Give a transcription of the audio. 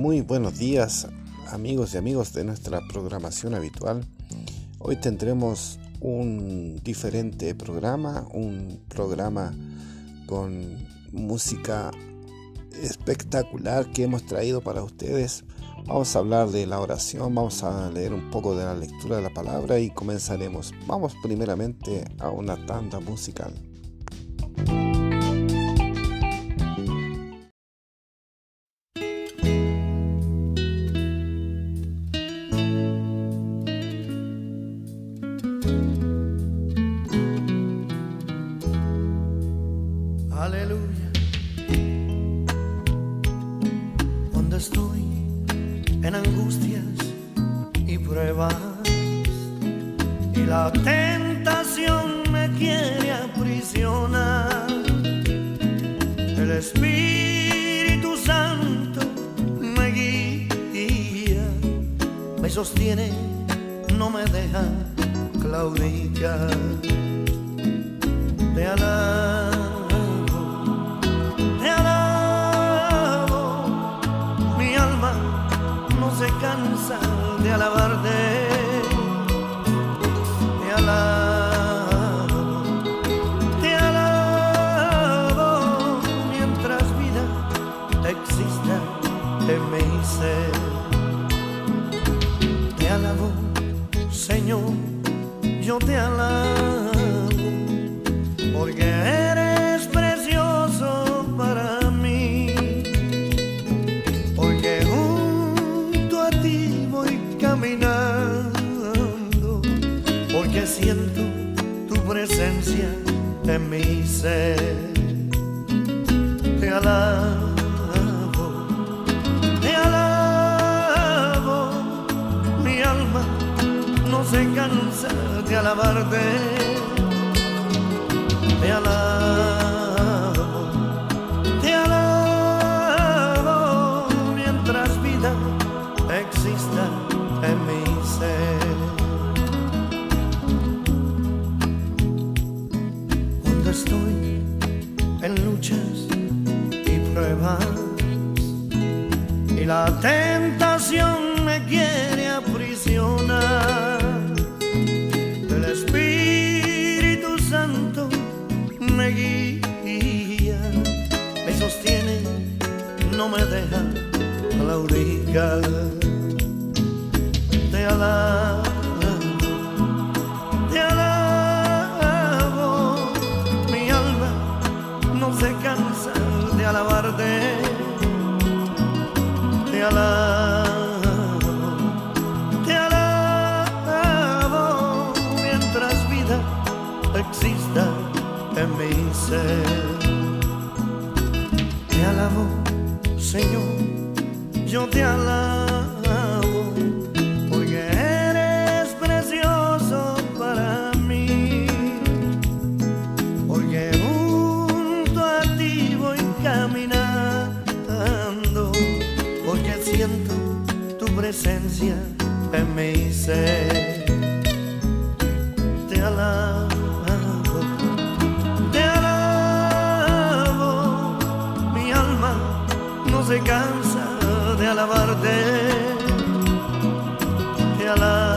Muy buenos días amigos y amigos de nuestra programación habitual. Hoy tendremos un diferente programa, un programa con música espectacular que hemos traído para ustedes. Vamos a hablar de la oración, vamos a leer un poco de la lectura de la palabra y comenzaremos. Vamos primeramente a una tanda musical. estoy en angustias y pruebas y la tentación me quiere aprisionar. El Espíritu Santo me guía, me sostiene, no me deja claudicar. Te alabanza Te alabo, mientras vida exista. Te me hice, te alabo, Señor, yo te alabo porque eres precioso para mí, porque. siento tu presencia en mi ser. Te alabo, te alabo, mi alma no se cansa de alabarte. Te alabo, te alabo mientras vida exista en mi ser. estoy en luchas y pruebas y la tentación me quiere aprisionar. El Espíritu Santo me guía, me sostiene, no me deja la orilla. Te alabo. alcanza de alabarte, te alabo, te alabo mientras vida exista en mi ser. Te alabo, Señor, yo te alabo. presencia te me hice. Te alabo, te alabo. Mi alma no se cansa de alabarte. Te alabo.